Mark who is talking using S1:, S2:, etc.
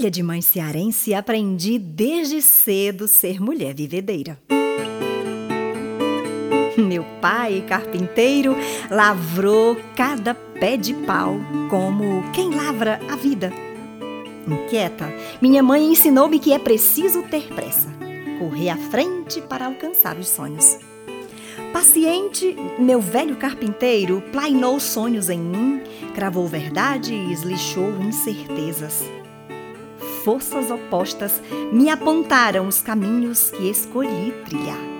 S1: Filha de mãe cearense, aprendi desde cedo ser mulher vivedeira. Meu pai, carpinteiro, lavrou cada pé de pau como quem lavra a vida. Inquieta, minha mãe ensinou-me que é preciso ter pressa, correr à frente para alcançar os sonhos. Paciente, meu velho carpinteiro plainou sonhos em mim, cravou verdade e eslixou incertezas forças opostas me apontaram os caminhos que escolhi trilhar.